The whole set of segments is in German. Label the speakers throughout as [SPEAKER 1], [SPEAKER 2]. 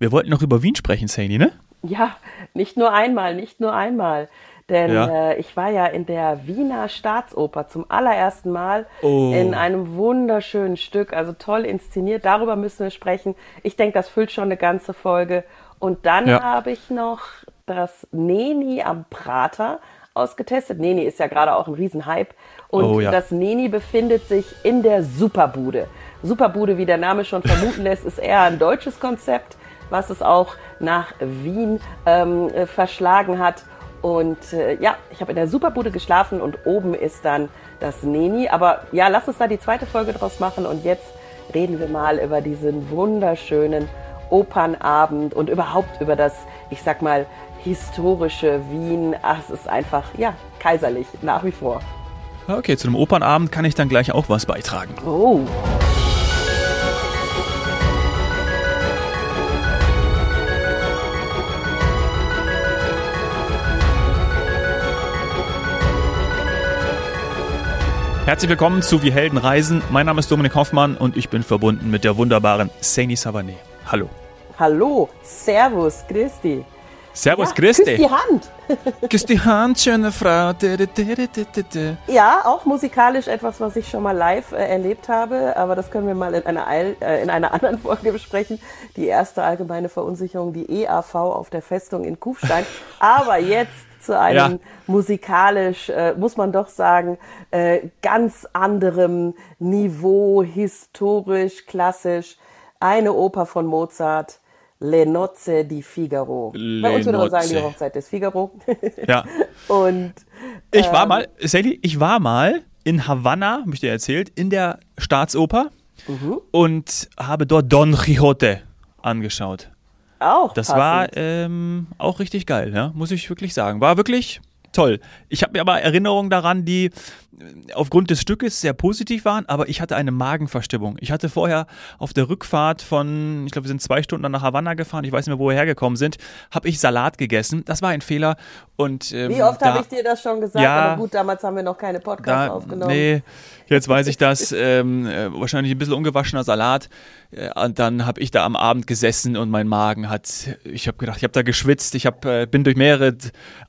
[SPEAKER 1] wir wollten noch über Wien sprechen, Saini, ne?
[SPEAKER 2] Ja, nicht nur einmal, nicht nur einmal. Denn
[SPEAKER 1] Ja.
[SPEAKER 2] äh, ich war ja in der Wiener Staatsoper zum allerersten Mal
[SPEAKER 1] Oh.
[SPEAKER 2] in einem wunderschönen Stück, also toll inszeniert. Darüber müssen wir sprechen. Ich denke, das füllt schon eine ganze Folge. Und dann
[SPEAKER 1] Ja.
[SPEAKER 2] habe ich noch das Neni am Prater ausgetestet. Neni ist ja gerade auch ein Riesenhype. Und
[SPEAKER 1] Oh, ja.
[SPEAKER 2] das Neni befindet sich in der Superbude. Superbude, wie der Name schon vermuten lässt, ist eher ein deutsches Konzept, was es auch nach Wien ähm, äh, verschlagen hat. Und äh, ja, ich habe in der Superbude geschlafen und oben ist dann das Neni. Aber ja, lass uns da die zweite Folge draus machen. Und jetzt reden wir mal über diesen wunderschönen Opernabend und überhaupt über das, ich sag mal, historische Wien. Ach, es ist einfach, ja, kaiserlich, nach wie vor.
[SPEAKER 1] Okay, zu dem Opernabend kann ich dann gleich auch was beitragen.
[SPEAKER 2] Oh.
[SPEAKER 1] Herzlich willkommen zu Wir Helden reisen. Mein Name ist Dominik Hoffmann und ich bin verbunden mit der wunderbaren Saini Savané. Hallo.
[SPEAKER 2] Hallo, Servus, Christi.
[SPEAKER 1] Servus,
[SPEAKER 2] ja,
[SPEAKER 1] Christi.
[SPEAKER 2] Küss die Hand.
[SPEAKER 1] Küss die Hand, schöne Frau.
[SPEAKER 2] Ja, auch musikalisch etwas, was ich schon mal live äh, erlebt habe, aber das können wir mal in einer, äh, in einer anderen Folge besprechen. Die erste allgemeine Verunsicherung, die EAV auf der Festung in Kufstein. Aber jetzt zu einem
[SPEAKER 1] Ja.
[SPEAKER 2] musikalisch, äh, muss man doch sagen, äh, ganz anderem Niveau, historisch, klassisch. Eine Oper von Mozart. Le Nozze di Figaro. Bei uns würde man sagen, die. Hochzeit des Figaro.
[SPEAKER 1] Ja.
[SPEAKER 2] Und
[SPEAKER 1] Ich war
[SPEAKER 2] Ähm.
[SPEAKER 1] mal, Sally, ich war mal in Havanna, habe ich dir erzählt, in der Staatsoper
[SPEAKER 2] Mhm.
[SPEAKER 1] und habe dort Don Quixote angeschaut.
[SPEAKER 2] Auch
[SPEAKER 1] Das
[SPEAKER 2] passend.
[SPEAKER 1] war ähm, auch richtig geil, ja, muss ich wirklich sagen. War wirklich toll. Ich habe mir aber Erinnerungen daran, die äh, aufgrund des Stückes sehr positiv waren, aber ich hatte eine Magenverstimmung. Ich hatte vorher auf der Rückfahrt von, ich glaube, wir sind zwei Stunden nach Havanna gefahren, ich weiß nicht mehr, wo wir hergekommen sind, habe ich Salat gegessen. Das war ein Fehler. Und, ähm,
[SPEAKER 2] Wie oft habe ich dir das schon gesagt?
[SPEAKER 1] Ja.
[SPEAKER 2] Aber gut, damals haben wir noch keine Podcasts
[SPEAKER 1] da,
[SPEAKER 2] aufgenommen.
[SPEAKER 1] Nee, jetzt weiß ich das. ähm, äh, wahrscheinlich ein bisschen ungewaschener Salat. Äh, und dann habe ich da am Abend gesessen und mein Magen hat, ich habe gedacht, ich habe da geschwitzt. Ich hab, äh, bin durch mehrere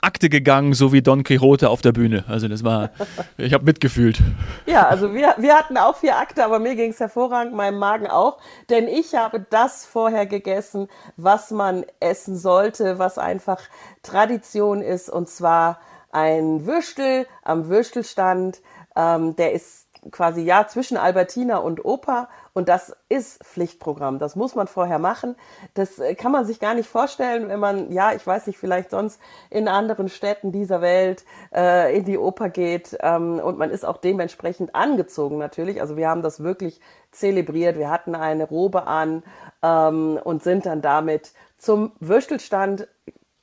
[SPEAKER 1] Akte gegangen, so wie Don Quixote auf der Bühne. Also das war, ich habe mitgefühlt.
[SPEAKER 2] Ja, also wir, wir hatten auch vier Akte, aber mir ging es hervorragend, meinem Magen auch. Denn ich habe das vorher gegessen, was man essen sollte, was einfach Tradition ist. Und zwar ein Würstel am Würstelstand. Ähm, der ist quasi ja zwischen Albertina und Oper und das ist Pflichtprogramm. Das muss man vorher machen. Das äh, kann man sich gar nicht vorstellen, wenn man ja, ich weiß nicht, vielleicht sonst in anderen Städten dieser Welt äh, in die Oper geht ähm, und man ist auch dementsprechend angezogen natürlich. Also wir haben das wirklich zelebriert. Wir hatten eine Robe an ähm, und sind dann damit zum Würstelstand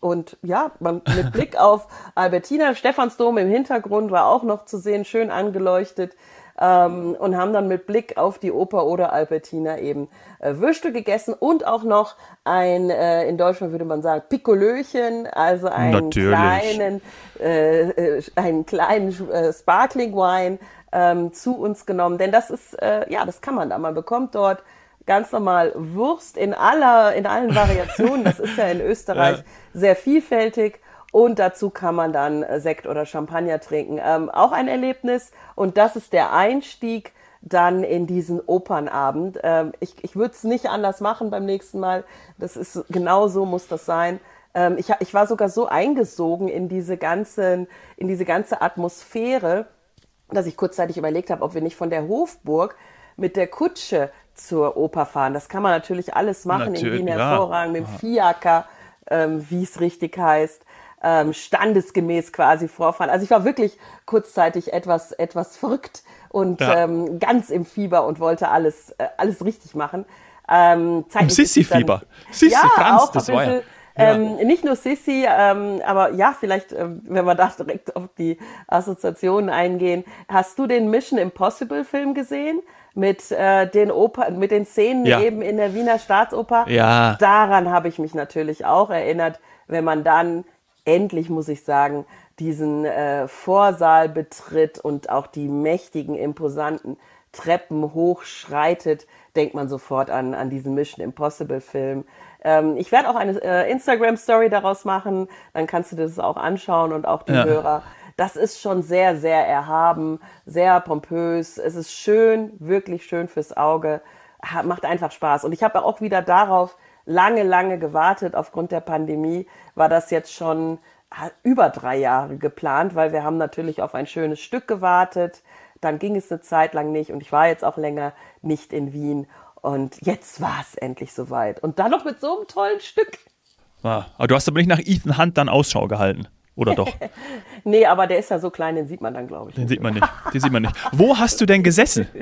[SPEAKER 2] und ja, man, mit Blick auf Albertina, Stephansdom im Hintergrund war auch noch zu sehen, schön angeleuchtet. Ähm, und haben dann mit Blick auf die Oper oder Albertina eben äh, Würstel gegessen und auch noch ein, äh, in Deutschland würde man sagen, Pikolöchen, also einen
[SPEAKER 1] Natürlich.
[SPEAKER 2] kleinen, äh, äh, einen kleinen äh, Sparkling Wine ähm, zu uns genommen. Denn das ist, äh, ja, das kann man da. Man bekommt dort ganz normal Wurst in aller, in allen Variationen. Das ist ja in Österreich
[SPEAKER 1] Ja.
[SPEAKER 2] sehr vielfältig. Und dazu kann man dann äh, Sekt oder Champagner trinken. Ähm, auch ein Erlebnis. Und das ist der Einstieg dann in diesen Opernabend. Ähm, ich ich würde es nicht anders machen beim nächsten Mal. Das ist genau so muss das sein. Ähm, ich, ich war sogar so eingesogen in diese ganzen, in diese ganze Atmosphäre, dass ich kurzzeitig überlegt habe, ob wir nicht von der Hofburg mit der Kutsche zur Oper fahren. Das kann man natürlich alles machen in
[SPEAKER 1] Natürlich,
[SPEAKER 2] Wien
[SPEAKER 1] ja.
[SPEAKER 2] hervorragend, mit dem Fiaker, ähm, wie es richtig heißt, ähm, standesgemäß quasi vorfahren. Also ich war wirklich kurzzeitig etwas, etwas verrückt und
[SPEAKER 1] Ja.
[SPEAKER 2] ähm, ganz im Fieber und wollte alles, äh, alles richtig machen. Ähm,
[SPEAKER 1] Sissi-Fieber. Sissi,
[SPEAKER 2] ja,
[SPEAKER 1] Franz,
[SPEAKER 2] auch
[SPEAKER 1] das war ja-.
[SPEAKER 2] Ähm, nicht nur Sissi, ähm, aber ja, vielleicht, ähm, wenn wir da direkt auf die Assoziationen eingehen. Hast du den Mission Impossible Film gesehen? Mit, äh, den Oper, mit den Szenen
[SPEAKER 1] Ja.
[SPEAKER 2] eben in der Wiener Staatsoper?
[SPEAKER 1] Ja.
[SPEAKER 2] Daran habe ich mich natürlich auch erinnert, wenn man dann endlich, muss ich sagen, diesen äh, Vorsaal betritt und auch die mächtigen, imposanten Treppen hochschreitet, denkt man sofort an, an diesen Mission Impossible Film. Ähm, ich werde auch eine äh, Instagram-Story daraus machen, dann kannst du das auch anschauen und auch die ja. Hörer. Das ist schon sehr, sehr erhaben, sehr pompös. Es ist schön, wirklich schön fürs Auge. Macht einfach Spaß. Und ich habe auch wieder darauf lange, lange gewartet. Aufgrund der Pandemie war das jetzt schon über drei Jahre geplant, weil wir haben natürlich auf ein schönes Stück gewartet. Dann ging es eine Zeit lang nicht und ich war jetzt auch länger nicht in Wien. Und jetzt war es endlich soweit. Und dann noch mit so einem tollen Stück.
[SPEAKER 1] Ah, aber du hast aber nicht nach Ethan Hunt dann Ausschau gehalten. Oder doch?
[SPEAKER 2] nee, aber der ist ja so klein, den sieht man dann, glaube ich.
[SPEAKER 1] Den sieht man nicht. Den sieht man nicht. Wo hast du denn gesessen?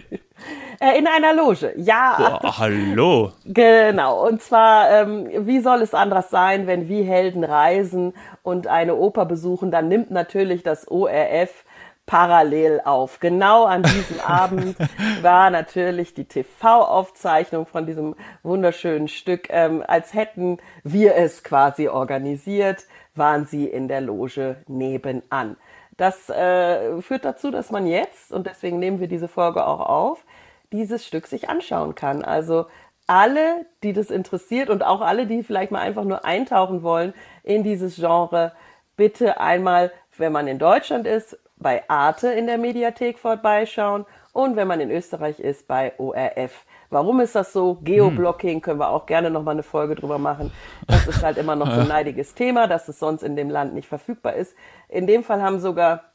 [SPEAKER 2] Äh, in einer Loge, ja.
[SPEAKER 1] Boah, hallo.
[SPEAKER 2] Genau. Und zwar, ähm, wie soll es anders sein, wenn wie Helden reisen und eine Oper besuchen, dann nimmt natürlich das ORF parallel auf. Genau an diesem Abend war natürlich die TV-Aufzeichnung von diesem wunderschönen Stück, ähm, als hätten wir es quasi organisiert waren sie in der Loge nebenan. Das äh, führt dazu, dass man jetzt, und deswegen nehmen wir diese Folge auch auf, dieses Stück sich anschauen kann. Also alle, die das interessiert und auch alle, die vielleicht mal einfach nur eintauchen wollen in dieses Genre, bitte einmal, wenn man in Deutschland ist, bei Arte in der Mediathek vorbeischauen und wenn man in Österreich ist, bei ORF. Warum ist das so? Geoblocking können wir auch gerne nochmal eine Folge drüber machen. Das ist halt immer noch so ein leidiges Thema, dass es sonst in dem Land nicht verfügbar ist. In dem Fall haben sogar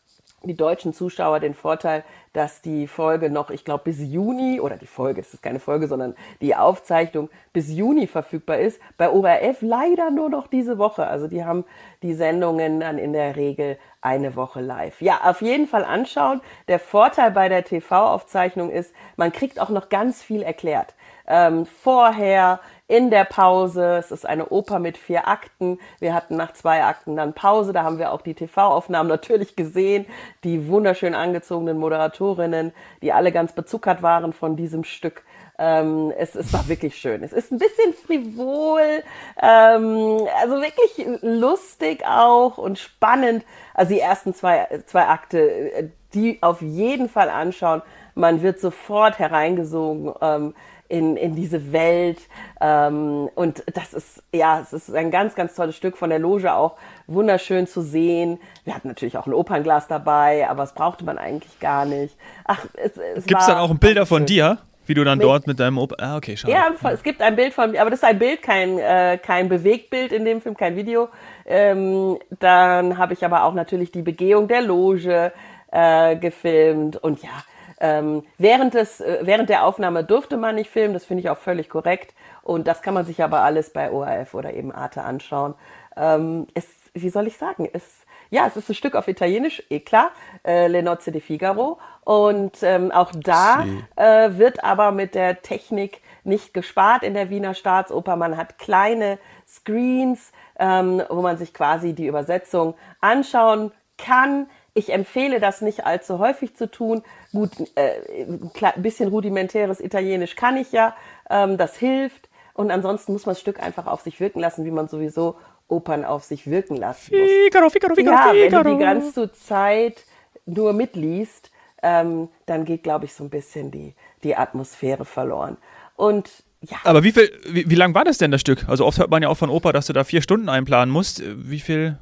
[SPEAKER 2] die deutschen Zuschauer den Vorteil, dass die Folge noch, ich glaube, bis Juni, oder die Folge, es ist keine Folge, sondern die Aufzeichnung bis Juni verfügbar ist. Bei ORF leider nur noch diese Woche. Also die haben die Sendungen dann in der Regel eine Woche live. Ja, auf jeden Fall anschauen. Der Vorteil bei der TV-Aufzeichnung ist, man kriegt auch noch ganz viel erklärt. Ähm, vorher, in der Pause. Es ist eine Oper mit vier Akten. Wir hatten nach zwei Akten dann Pause. Da haben wir auch die TV-Aufnahmen natürlich gesehen. Die wunderschön angezogenen Moderatorinnen, die alle ganz bezuckert waren von diesem Stück. Ähm, es, es war wirklich schön. Es ist ein bisschen frivol, ähm, also wirklich lustig auch und spannend. Also die ersten zwei, zwei Akte, die auf jeden Fall anschauen. Man wird sofort hereingesogen. Ähm, in, in diese Welt. Ähm, und das ist, ja, es ist ein ganz, ganz tolles Stück von der Loge auch wunderschön zu sehen. Wir hatten natürlich auch ein Opernglas dabei, aber das brauchte man eigentlich gar nicht. Ach,
[SPEAKER 1] es, es Gibt es dann auch Bilder von dir? Wie du dann mit, dort mit deinem Opa. Ah, okay, schade.
[SPEAKER 2] Ja, es gibt ein Bild von mir, aber das ist ein Bild, kein, äh, kein Bewegtbild in dem Film, kein Video. Ähm, dann habe ich aber auch natürlich die Begehung der Loge äh, gefilmt und ja, ähm, während, des, äh, während der Aufnahme durfte man nicht filmen, das finde ich auch völlig korrekt. Und das kann man sich aber alles bei ORF oder eben Arte anschauen. Ähm, es, wie soll ich sagen, es, ja, es ist ein Stück auf Italienisch, eh klar, äh, Le Nozze di Figaro. Und ähm, auch da äh, wird aber mit der Technik nicht gespart in der Wiener Staatsoper. Man hat kleine Screens, ähm, wo man sich quasi die Übersetzung anschauen kann. Ich empfehle das nicht allzu häufig zu tun. Gut, äh, ein bisschen rudimentäres Italienisch kann ich ja, ähm, das hilft. Und ansonsten muss man das Stück einfach auf sich wirken lassen, wie man sowieso Opern auf sich wirken lassen muss. Figaro, Figaro, Figaro, ja, Figaro. wenn du die ganze Zeit nur mitliest, ähm, dann geht, glaube ich, so ein bisschen die, die Atmosphäre verloren. Und ja.
[SPEAKER 1] Aber wie viel, wie, wie lang war das denn das Stück? Also oft hört man ja auch von Oper, dass du da vier Stunden einplanen musst. Wie viel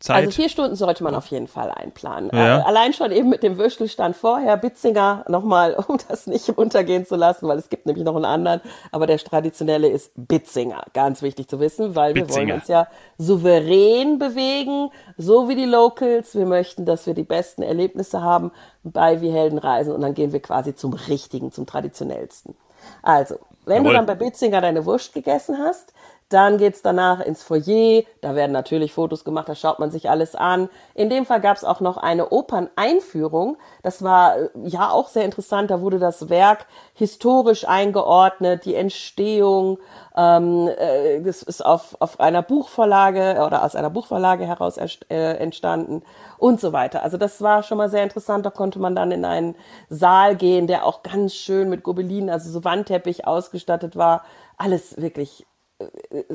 [SPEAKER 1] Zeit?
[SPEAKER 2] Also vier Stunden sollte man auf jeden Fall einplanen. Ja. Äh, allein schon eben mit dem Würstelstand vorher, Bitzinger nochmal, um das nicht untergehen zu lassen, weil es gibt nämlich noch einen anderen, aber der traditionelle ist Bitzinger. Ganz wichtig zu wissen, weil Bitzinger. wir wollen uns ja souverän bewegen, so wie die Locals. Wir möchten, dass wir die besten Erlebnisse haben bei Wie Helden reisen und dann gehen wir quasi zum richtigen, zum traditionellsten. Also, wenn Jawohl. du dann bei Bitzinger deine Wurst gegessen hast, dann geht's danach ins Foyer, da werden natürlich Fotos gemacht, da schaut man sich alles an. In dem Fall gab's auch noch eine Operneinführung. Das war äh, ja auch sehr interessant, da wurde das Werk historisch eingeordnet, die Entstehung. Ähm, äh, das ist auf, auf einer Buchvorlage oder aus einer Buchvorlage heraus äh, entstanden und so weiter. Also das war schon mal sehr interessant. Da konnte man dann in einen Saal gehen, der auch ganz schön mit Gobelinen, also so Wandteppich ausgestattet war. Alles wirklich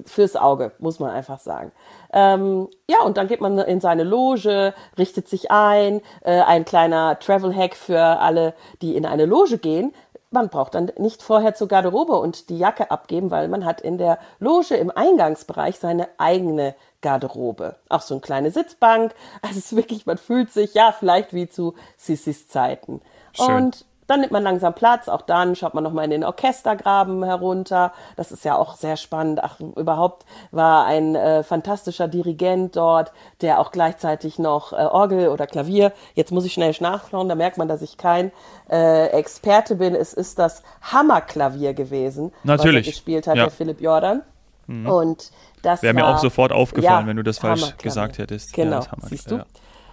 [SPEAKER 2] fürs Auge, muss man einfach sagen. Ähm, ja, und dann geht man in seine Loge, richtet sich ein. Äh, ein kleiner Travel-Hack für alle, die in eine Loge gehen. man braucht dann nicht vorher zur Garderobe und die Jacke abgeben, weil man hat in der Loge im Eingangsbereich seine eigene Garderobe. Auch so eine kleine Sitzbank. Also es ist wirklich, man fühlt sich ja vielleicht wie zu Sissis Zeiten.
[SPEAKER 1] Schön.
[SPEAKER 2] Und dann nimmt man langsam Platz, auch dann schaut man nochmal in den Orchestergraben herunter. Das ist ja auch sehr spannend. Ach, überhaupt war ein äh, fantastischer Dirigent dort, der auch gleichzeitig noch äh, Orgel oder Klavier. Jetzt muss ich schnell nachschauen, da merkt man, dass ich kein äh, Experte bin. Es ist das Hammerklavier gewesen,
[SPEAKER 1] Natürlich.
[SPEAKER 2] was er gespielt hat,
[SPEAKER 1] Ja.
[SPEAKER 2] der Philipp Jordan. Und das
[SPEAKER 1] Wäre mir auch sofort aufgefallen,
[SPEAKER 2] ja,
[SPEAKER 1] wenn du das falsch gesagt hättest.
[SPEAKER 2] Genau,
[SPEAKER 1] Ja,
[SPEAKER 2] siehst du.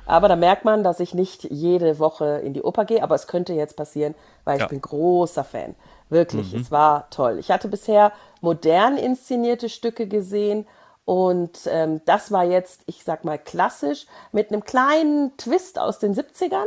[SPEAKER 2] Aber da merkt man, dass ich nicht jede Woche in die Oper gehe, aber es könnte jetzt passieren, weil ich
[SPEAKER 1] Ja. Mhm.
[SPEAKER 2] bin großer Fan. Wirklich, es war toll. Ich hatte bisher modern inszenierte Stücke gesehen und ähm, das war jetzt, ich sag mal, klassisch mit einem kleinen Twist aus den 70ern.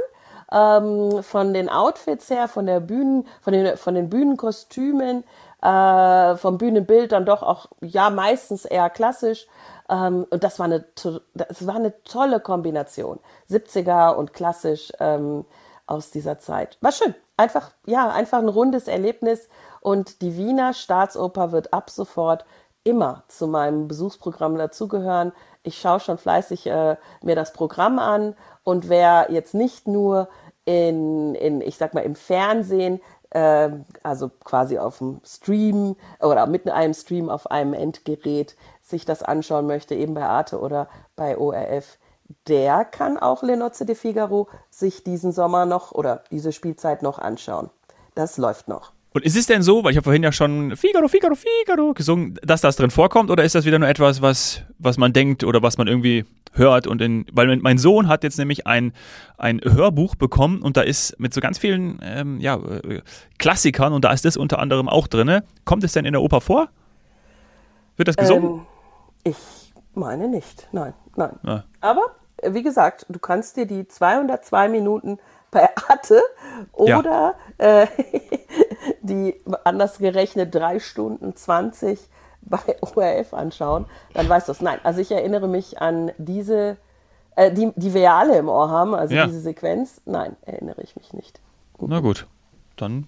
[SPEAKER 2] Ähm, von den Outfits her, von der Bühnen, von den, von den Bühnenkostümen, äh, vom Bühnenbild dann doch auch, ja, meistens eher klassisch. Ähm, und das war eine, das war eine tolle Kombination. 70er und klassisch ähm, aus dieser Zeit. War schön. Einfach, ja, einfach ein rundes Erlebnis. Und die Wiener Staatsoper wird ab sofort immer zu meinem Besuchsprogramm dazugehören. Ich schaue schon fleißig äh, mir das Programm an und wer jetzt nicht nur in, in ich sag mal, im Fernsehen, äh, also quasi auf dem Stream oder mit einem Stream auf einem Endgerät sich das anschauen möchte, eben bei Arte oder bei ORF, der kann auch Le de Figaro sich diesen Sommer noch oder diese Spielzeit noch anschauen. Das läuft noch.
[SPEAKER 1] Und ist es denn so, weil ich habe vorhin ja schon Figaro, Figaro, Figaro gesungen, dass das drin vorkommt oder ist das wieder nur etwas, was, was man denkt oder was man irgendwie hört und in, weil mein- Sohn hat jetzt nämlich ein, ein Hörbuch bekommen und da ist mit so ganz vielen ähm, ja, äh, Klassikern und da ist das unter anderem auch drin. Kommt es denn in der Oper vor? Wird das gesungen?
[SPEAKER 2] Ähm, ich meine nicht. Nein, nein.
[SPEAKER 1] Ja.
[SPEAKER 2] Aber äh, wie gesagt, du kannst dir die 202 Minuten bei Arte
[SPEAKER 1] Ja.
[SPEAKER 2] oder äh, die anders gerechnet 3 Stunden 20 bei ORF anschauen, dann weißt du es. Nein, also ich erinnere mich an diese, äh, die, die wir ja alle im Ohr haben, also
[SPEAKER 1] Ja.
[SPEAKER 2] diese Sequenz. Nein, erinnere ich mich nicht.
[SPEAKER 1] Na gut, dann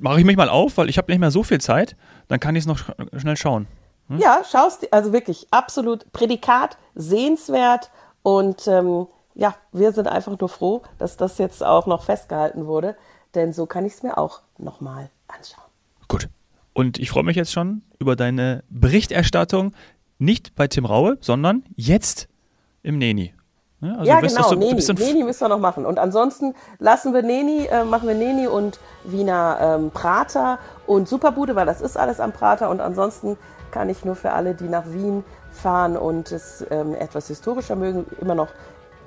[SPEAKER 1] mache ich mich mal auf, weil ich habe nicht mehr so viel Zeit. Dann kann ich es noch sch schnell schauen.
[SPEAKER 2] Ja, schaust, also wirklich absolut Prädikat, sehenswert und ähm, ja, wir sind einfach nur froh, dass das jetzt auch noch festgehalten wurde, denn so kann ich es mir auch nochmal anschauen.
[SPEAKER 1] Gut. Und ich freue mich jetzt schon über deine Berichterstattung, nicht bei Tim Raue, sondern jetzt im Neni. Ja, also
[SPEAKER 2] ja, genau,
[SPEAKER 1] du
[SPEAKER 2] Neni, Neni müssen wir noch machen. Und ansonsten lassen wir Neni, äh, machen wir Neni und Wiener ähm, Prater und Superbude, weil das ist alles am Prater. Und ansonsten kann ich nur für alle, die nach Wien fahren und es ähm, etwas historischer mögen, immer noch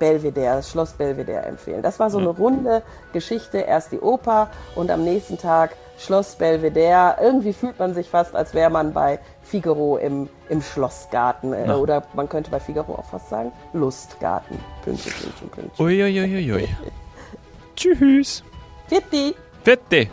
[SPEAKER 2] Belvedere, das Schloss Belvedere empfehlen. Das war so eine runde Geschichte. Erst die Oper und am nächsten Tag Schloss Belvedere. Irgendwie fühlt man sich fast, als wäre man bei Figaro im, im Schlossgarten. Äh, oder man könnte bei Figaro auch fast sagen, Lustgarten. Pünktchen, Pünktchen, Pünktchen.
[SPEAKER 1] Uiuiuiui. Tschüss.
[SPEAKER 2] Fitti!
[SPEAKER 1] Bitte.